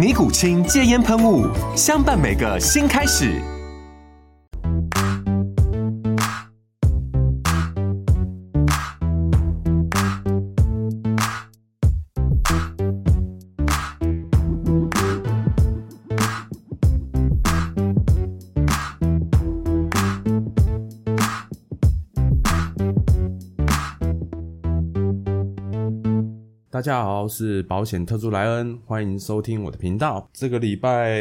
尼古清戒烟喷雾，相伴每个新开始。大家好，是保险特助莱恩，欢迎收听我的频道。这个礼拜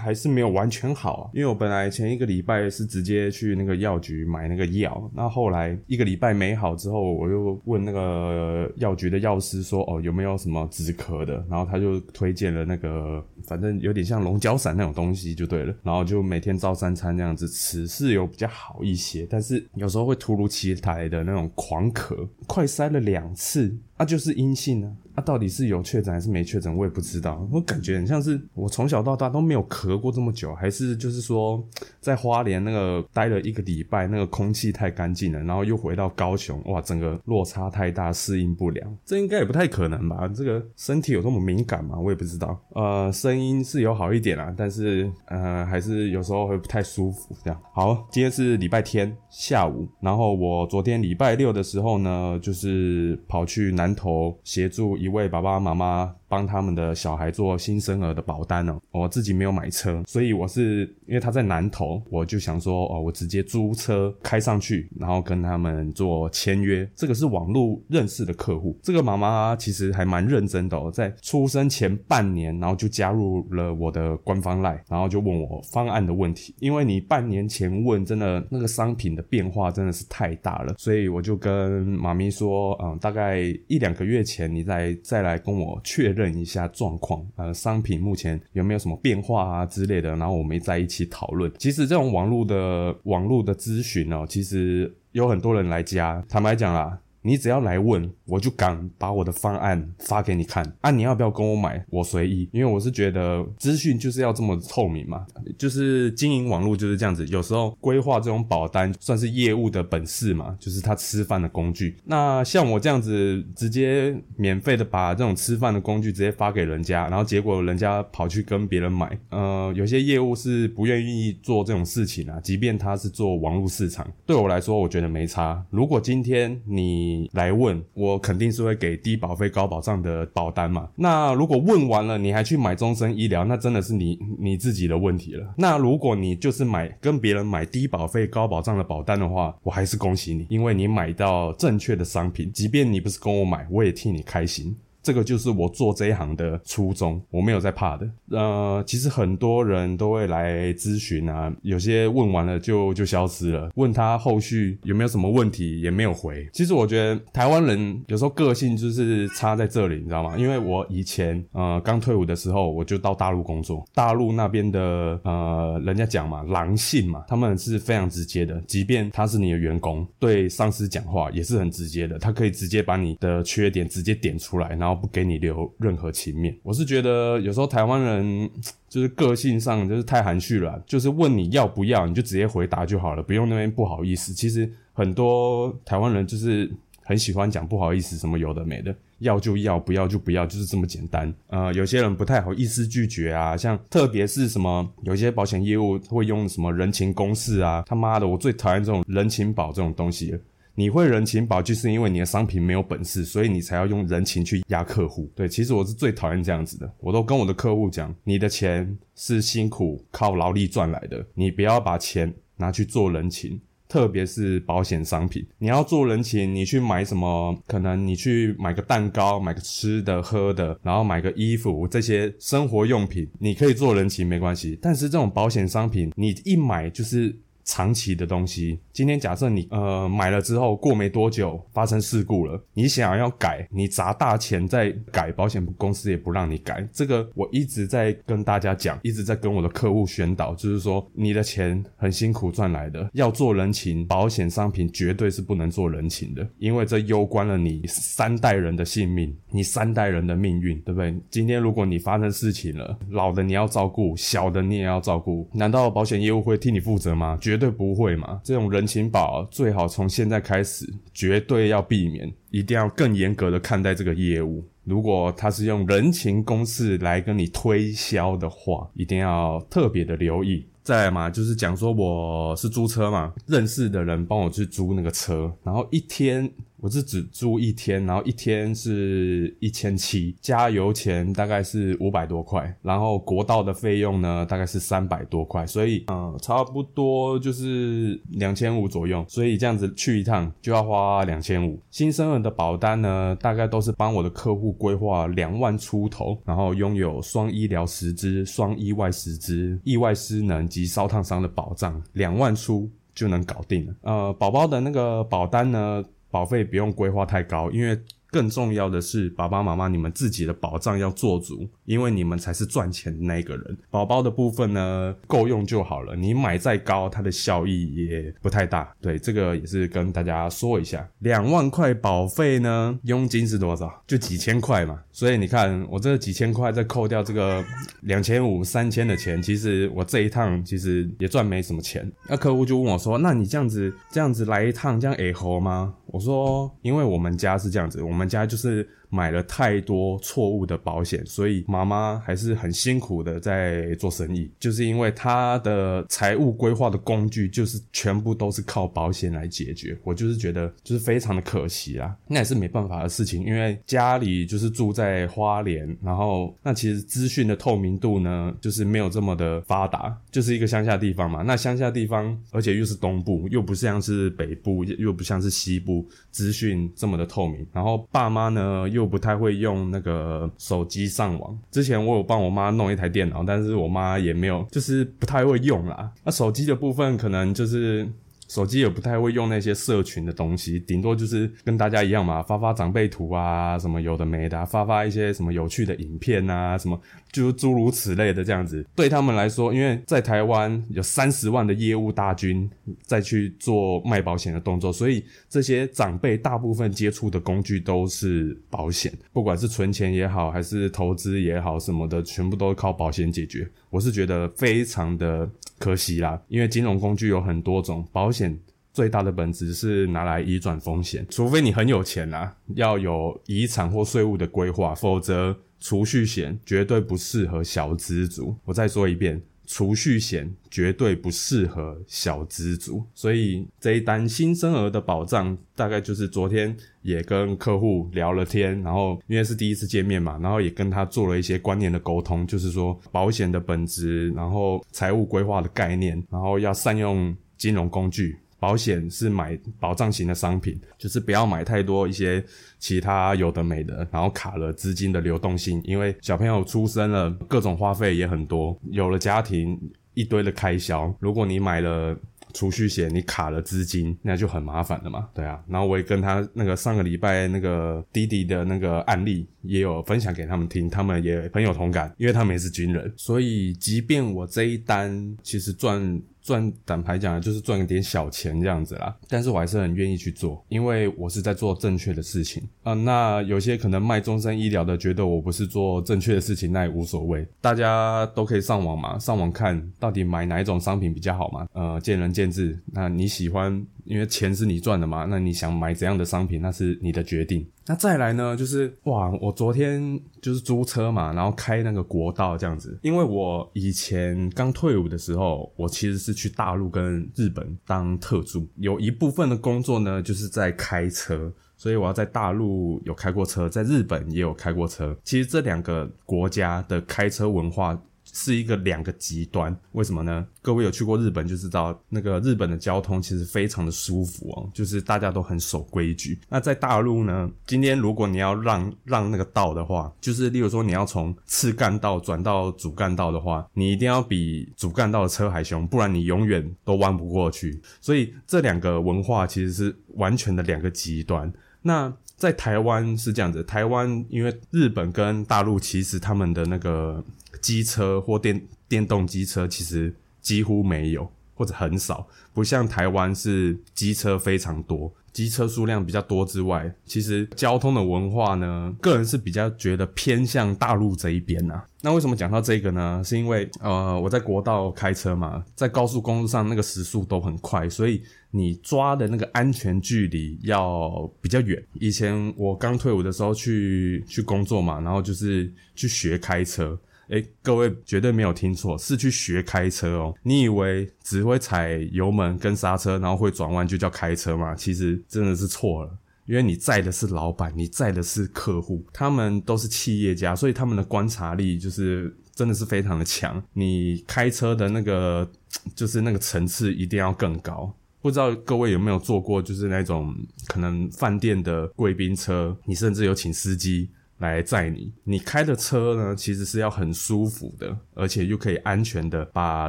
还是没有完全好，因为我本来前一个礼拜是直接去那个药局买那个药，那后来一个礼拜没好之后，我又问那个药局的药师说，哦有没有什么止咳的，然后他就推荐了那个，反正有点像龙角散那种东西就对了，然后就每天照三餐这样子吃，是有比较好一些，但是有时候会突如其来的那种狂咳，快塞了两次。那，就是阴性啊，到底是有确诊还是没确诊，我也不知道。我感觉很像是我从小到大都没有咳过这么久，还是就是说在花莲那个待了一个礼拜，那个空气太干净了，然后又回到高雄，哇，整个落差太大，适应不良。这应该也不太可能吧？这个身体有这么敏感吗？我也不知道。呃，声音是有好一点啦，但是呃，还是有时候会不太舒服。这样好，今天是礼拜天下午，然后我昨天礼拜六的时候呢，就是跑去南投协助。一位爸爸妈妈。帮他们的小孩做新生儿的保单哦，我自己没有买车，所以我是因为他在南投，我就想说哦，我直接租车开上去，然后跟他们做签约。这个是网络认识的客户，这个妈妈其实还蛮认真的哦，在出生前半年，然后就加入了我的官方 line，然后就问我方案的问题。因为你半年前问，真的那个商品的变化真的是太大了，所以我就跟妈咪说，嗯，大概一两个月前你再再来跟我确认。一下状况，呃，商品目前有没有什么变化啊之类的，然后我们再一起讨论。其实这种网络的网络的咨询哦，其实有很多人来加。坦白讲啦。你只要来问，我就敢把我的方案发给你看啊！你要不要跟我买？我随意，因为我是觉得资讯就是要这么透明嘛，就是经营网络就是这样子。有时候规划这种保单算是业务的本事嘛，就是他吃饭的工具。那像我这样子直接免费的把这种吃饭的工具直接发给人家，然后结果人家跑去跟别人买，呃，有些业务是不愿意做这种事情啊。即便他是做网络市场，对我来说，我觉得没差。如果今天你你来问我肯定是会给低保费高保障的保单嘛？那如果问完了你还去买终身医疗，那真的是你你自己的问题了。那如果你就是买跟别人买低保费高保障的保单的话，我还是恭喜你，因为你买到正确的商品，即便你不是跟我买，我也替你开心。这个就是我做这一行的初衷，我没有在怕的。呃，其实很多人都会来咨询啊，有些问完了就就消失了。问他后续有没有什么问题，也没有回。其实我觉得台湾人有时候个性就是差在这里，你知道吗？因为我以前呃刚退伍的时候，我就到大陆工作，大陆那边的呃人家讲嘛，狼性嘛，他们是非常直接的，即便他是你的员工，对上司讲话也是很直接的，他可以直接把你的缺点直接点出来，然后。不给你留任何情面，我是觉得有时候台湾人 就是个性上就是太含蓄了，就是问你要不要，你就直接回答就好了，不用那边不好意思。其实很多台湾人就是很喜欢讲不好意思，什么有的没的，要就要，不要就不要，就是这么简单。呃，有些人不太好意思拒绝啊，像特别是什么有些保险业务会用什么人情公式啊，他妈的，我最讨厌这种人情保这种东西了。你会人情保，就是因为你的商品没有本事，所以你才要用人情去压客户。对，其实我是最讨厌这样子的。我都跟我的客户讲，你的钱是辛苦靠劳力赚来的，你不要把钱拿去做人情。特别是保险商品，你要做人情，你去买什么？可能你去买个蛋糕，买个吃的喝的，然后买个衣服，这些生活用品，你可以做人情没关系。但是这种保险商品，你一买就是。长期的东西，今天假设你呃买了之后过没多久发生事故了，你想要改，你砸大钱再改，保险公司也不让你改。这个我一直在跟大家讲，一直在跟我的客户宣导，就是说你的钱很辛苦赚来的，要做人情，保险商品绝对是不能做人情的，因为这攸关了你三代人的性命，你三代人的命运，对不对？今天如果你发生事情了，老的你要照顾，小的你也要照顾，难道保险业务会替你负责吗？绝绝对不会嘛！这种人情保最好从现在开始，绝对要避免，一定要更严格的看待这个业务。如果他是用人情公式来跟你推销的话，一定要特别的留意。再嘛，就是讲说我是租车嘛，认识的人帮我去租那个车，然后一天。我是只租一天，然后一天是一千七，加油钱大概是五百多块，然后国道的费用呢大概是三百多块，所以嗯，差不多就是两千五左右，所以这样子去一趟就要花两千五。新生儿的保单呢，大概都是帮我的客户规划两万出头，然后拥有双医疗十支、双意外十支、意外失能及烧烫伤的保障，两万出就能搞定了。呃，宝宝的那个保单呢？保费不用规划太高，因为。更重要的是，爸爸妈妈，你们自己的保障要做足，因为你们才是赚钱的那个人。宝宝的部分呢，够用就好了。你买再高，它的效益也不太大。对，这个也是跟大家说一下。两万块保费呢，佣金是多少？就几千块嘛。所以你看，我这几千块再扣掉这个两千五、三千的钱，其实我这一趟其实也赚没什么钱。那客户就问我说：“那你这样子这样子来一趟，这样诶猴吗？”我说：“因为我们家是这样子，我们。”家就是买了太多错误的保险，所以妈妈还是很辛苦的在做生意。就是因为她的财务规划的工具就是全部都是靠保险来解决，我就是觉得就是非常的可惜啦。那也是没办法的事情，因为家里就是住在花莲，然后那其实资讯的透明度呢，就是没有这么的发达，就是一个乡下地方嘛。那乡下地方，而且又是东部，又不像是北部，又不像是西部，资讯这么的透明，然后。爸妈呢又不太会用那个手机上网。之前我有帮我妈弄一台电脑，但是我妈也没有，就是不太会用啦。那手机的部分可能就是手机也不太会用那些社群的东西，顶多就是跟大家一样嘛，发发长辈图啊，什么有的没的，发发一些什么有趣的影片啊，什么。就诸如此类的这样子，对他们来说，因为在台湾有三十万的业务大军在去做卖保险的动作，所以这些长辈大部分接触的工具都是保险，不管是存钱也好，还是投资也好，什么的，全部都靠保险解决。我是觉得非常的可惜啦，因为金融工具有很多种，保险最大的本质是拿来移转风险，除非你很有钱啦，要有遗产或税务的规划，否则。储蓄险绝对不适合小资族。我再说一遍，储蓄险绝对不适合小资族。所以这一单新生儿的保障，大概就是昨天也跟客户聊了天，然后因为是第一次见面嘛，然后也跟他做了一些观念的沟通，就是说保险的本质，然后财务规划的概念，然后要善用金融工具。保险是买保障型的商品，就是不要买太多一些其他有的没的，然后卡了资金的流动性。因为小朋友出生了，各种花费也很多，有了家庭一堆的开销。如果你买了储蓄险，你卡了资金，那就很麻烦了嘛。对啊，然后我也跟他那个上个礼拜那个滴滴的那个案例也有分享给他们听，他们也很有同感，因为他们也是军人，所以即便我这一单其实赚。赚胆牌讲就是赚一点小钱这样子啦，但是我还是很愿意去做，因为我是在做正确的事情啊。那有些可能卖终身医疗的，觉得我不是做正确的事情，那也无所谓，大家都可以上网嘛，上网看到底买哪一种商品比较好嘛，呃，见仁见智。那你喜欢？因为钱是你赚的嘛，那你想买怎样的商品，那是你的决定。那再来呢，就是哇，我昨天就是租车嘛，然后开那个国道这样子。因为我以前刚退伍的时候，我其实是去大陆跟日本当特助，有一部分的工作呢就是在开车，所以我要在大陆有开过车，在日本也有开过车。其实这两个国家的开车文化。是一个两个极端。为什么呢？各位有去过日本就知道，那个日本的交通其实非常的舒服哦，就是大家都很守规矩。那在大陆呢，今天如果你要让让那个道的话，就是例如说你要从次干道转到主干道的话，你一定要比主干道的车还凶，不然你永远都弯不过去。所以这两个文化其实是完全的两个极端。那在台湾是这样子，台湾因为日本跟大陆其实他们的那个机车或电电动机车其实几乎没有或者很少，不像台湾是机车非常多，机车数量比较多之外，其实交通的文化呢，个人是比较觉得偏向大陆这一边呐。那为什么讲到这个呢？是因为呃我在国道开车嘛，在高速公路上那个时速都很快，所以。你抓的那个安全距离要比较远。以前我刚退伍的时候去去工作嘛，然后就是去学开车。诶，各位绝对没有听错，是去学开车哦。你以为只会踩油门跟刹车，然后会转弯就叫开车吗？其实真的是错了，因为你载的是老板，你载的是客户，他们都是企业家，所以他们的观察力就是真的是非常的强。你开车的那个就是那个层次一定要更高。不知道各位有没有坐过，就是那种可能饭店的贵宾车，你甚至有请司机来载你。你开的车呢，其实是要很舒服的，而且又可以安全的把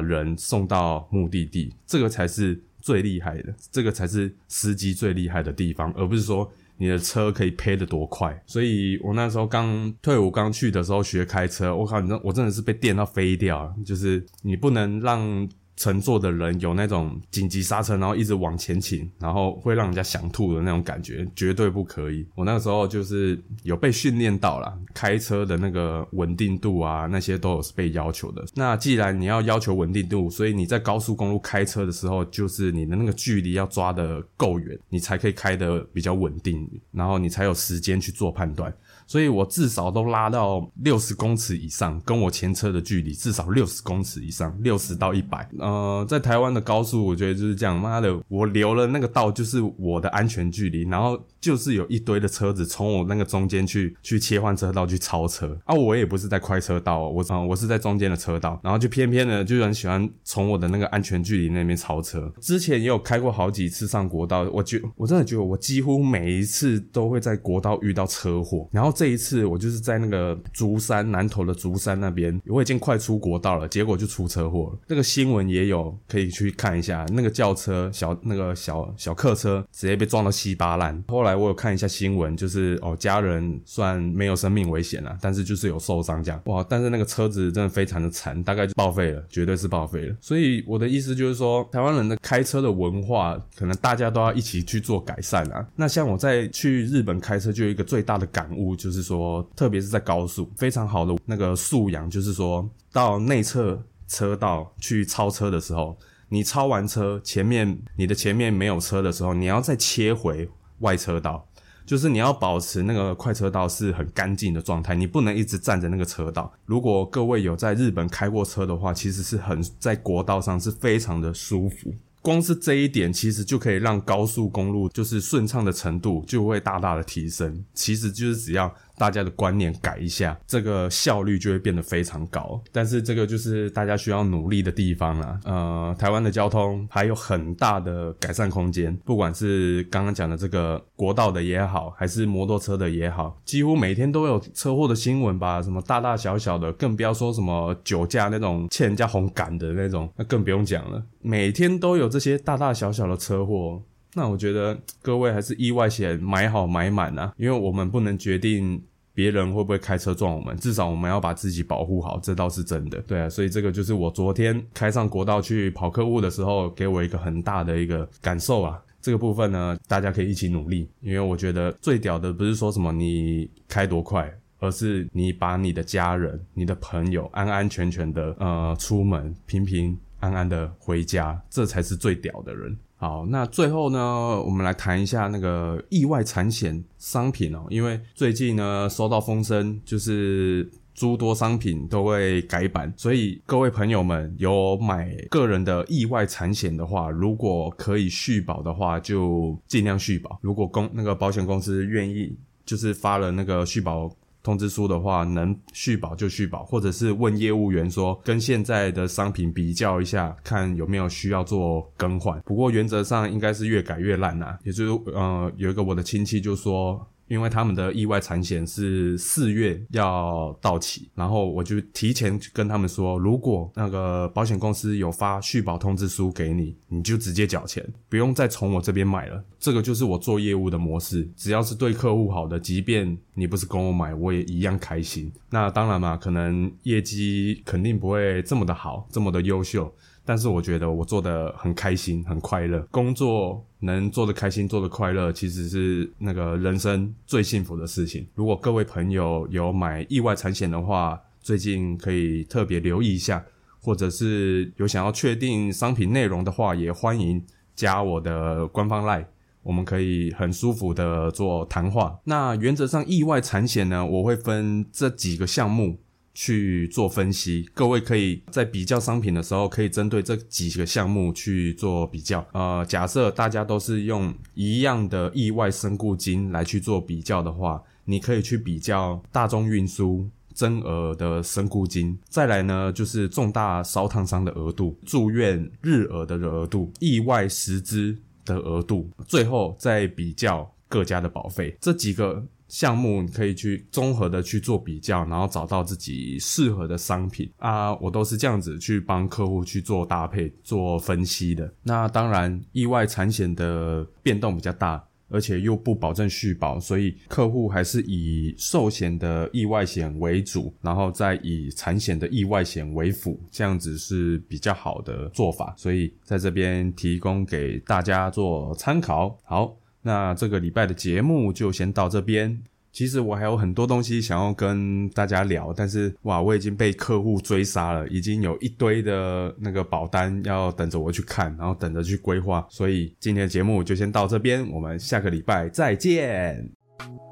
人送到目的地，这个才是最厉害的，这个才是司机最厉害的地方，而不是说你的车可以配得多快。所以我那时候刚退伍刚去的时候学开车，我靠，你我真的是被电到飞掉，就是你不能让。乘坐的人有那种紧急刹车，然后一直往前倾，然后会让人家想吐的那种感觉，绝对不可以。我那个时候就是有被训练到了，开车的那个稳定度啊，那些都有是被要求的。那既然你要要求稳定度，所以你在高速公路开车的时候，就是你的那个距离要抓的够远，你才可以开的比较稳定，然后你才有时间去做判断。所以我至少都拉到六十公尺以上，跟我前车的距离至少六十公尺以上，六十到一百。呃，在台湾的高速，我觉得就是这样。妈的，我留了那个道就是我的安全距离，然后就是有一堆的车子从我那个中间去去切换车道去超车啊！我也不是在快车道，我我是在中间的车道，然后就偏偏的就很喜欢从我的那个安全距离那边超车。之前也有开过好几次上国道，我觉我真的觉得我几乎每一次都会在国道遇到车祸，然后。这一次我就是在那个竹山南头的竹山那边，我已经快出国道了，结果就出车祸了。那个新闻也有可以去看一下，那个轿车小那个小小客车直接被撞到稀巴烂。后来我有看一下新闻，就是哦家人算没有生命危险了，但是就是有受伤这样。哇！但是那个车子真的非常的惨，大概就报废了，绝对是报废了。所以我的意思就是说，台湾人的开车的文化，可能大家都要一起去做改善啊。那像我在去日本开车，就有一个最大的感悟。就就是说，特别是在高速，非常好的那个素养，就是说到内侧车道去超车的时候，你超完车，前面你的前面没有车的时候，你要再切回外车道，就是你要保持那个快车道是很干净的状态，你不能一直站着那个车道。如果各位有在日本开过车的话，其实是很在国道上是非常的舒服。光是这一点，其实就可以让高速公路就是顺畅的程度就会大大的提升。其实就是只要。大家的观念改一下，这个效率就会变得非常高。但是这个就是大家需要努力的地方了。呃，台湾的交通还有很大的改善空间，不管是刚刚讲的这个国道的也好，还是摩托车的也好，几乎每天都有车祸的新闻吧，什么大大小小的，更不要说什么酒驾那种欠人家红杆的那种，那更不用讲了。每天都有这些大大小小的车祸。那我觉得各位还是意外险买好买满啊，因为我们不能决定别人会不会开车撞我们，至少我们要把自己保护好，这倒是真的。对啊，所以这个就是我昨天开上国道去跑客户的时候，给我一个很大的一个感受啊。这个部分呢，大家可以一起努力，因为我觉得最屌的不是说什么你开多快，而是你把你的家人、你的朋友安安全全的呃出门，平平安安的回家，这才是最屌的人。好，那最后呢，我们来谈一下那个意外产险商品哦。因为最近呢，收到风声，就是诸多商品都会改版，所以各位朋友们有买个人的意外产险的话，如果可以续保的话，就尽量续保。如果公那个保险公司愿意，就是发了那个续保。通知书的话，能续保就续保，或者是问业务员说跟现在的商品比较一下，看有没有需要做更换。不过原则上应该是越改越烂呐，也就是呃有一个我的亲戚就说。因为他们的意外产险是四月要到期，然后我就提前跟他们说，如果那个保险公司有发续保通知书给你，你就直接缴钱，不用再从我这边买了。这个就是我做业务的模式，只要是对客户好的，即便你不是跟我买，我也一样开心。那当然嘛，可能业绩肯定不会这么的好，这么的优秀。但是我觉得我做的很开心，很快乐。工作能做的开心，做的快乐，其实是那个人生最幸福的事情。如果各位朋友有买意外产险的话，最近可以特别留意一下，或者是有想要确定商品内容的话，也欢迎加我的官方 line，我们可以很舒服的做谈话。那原则上意外产险呢，我会分这几个项目。去做分析，各位可以在比较商品的时候，可以针对这几个项目去做比较。呃，假设大家都是用一样的意外身故金来去做比较的话，你可以去比较大众运输增额的身故金，再来呢就是重大烧烫伤的额度、住院日额的额度、意外实支的额度，最后再比较各家的保费，这几个。项目你可以去综合的去做比较，然后找到自己适合的商品啊，我都是这样子去帮客户去做搭配、做分析的。那当然，意外产险的变动比较大，而且又不保证续保，所以客户还是以寿险的意外险为主，然后再以产险的意外险为辅，这样子是比较好的做法。所以在这边提供给大家做参考。好。那这个礼拜的节目就先到这边。其实我还有很多东西想要跟大家聊，但是哇，我已经被客户追杀了，已经有一堆的那个保单要等着我去看，然后等着去规划。所以今天的节目就先到这边，我们下个礼拜再见。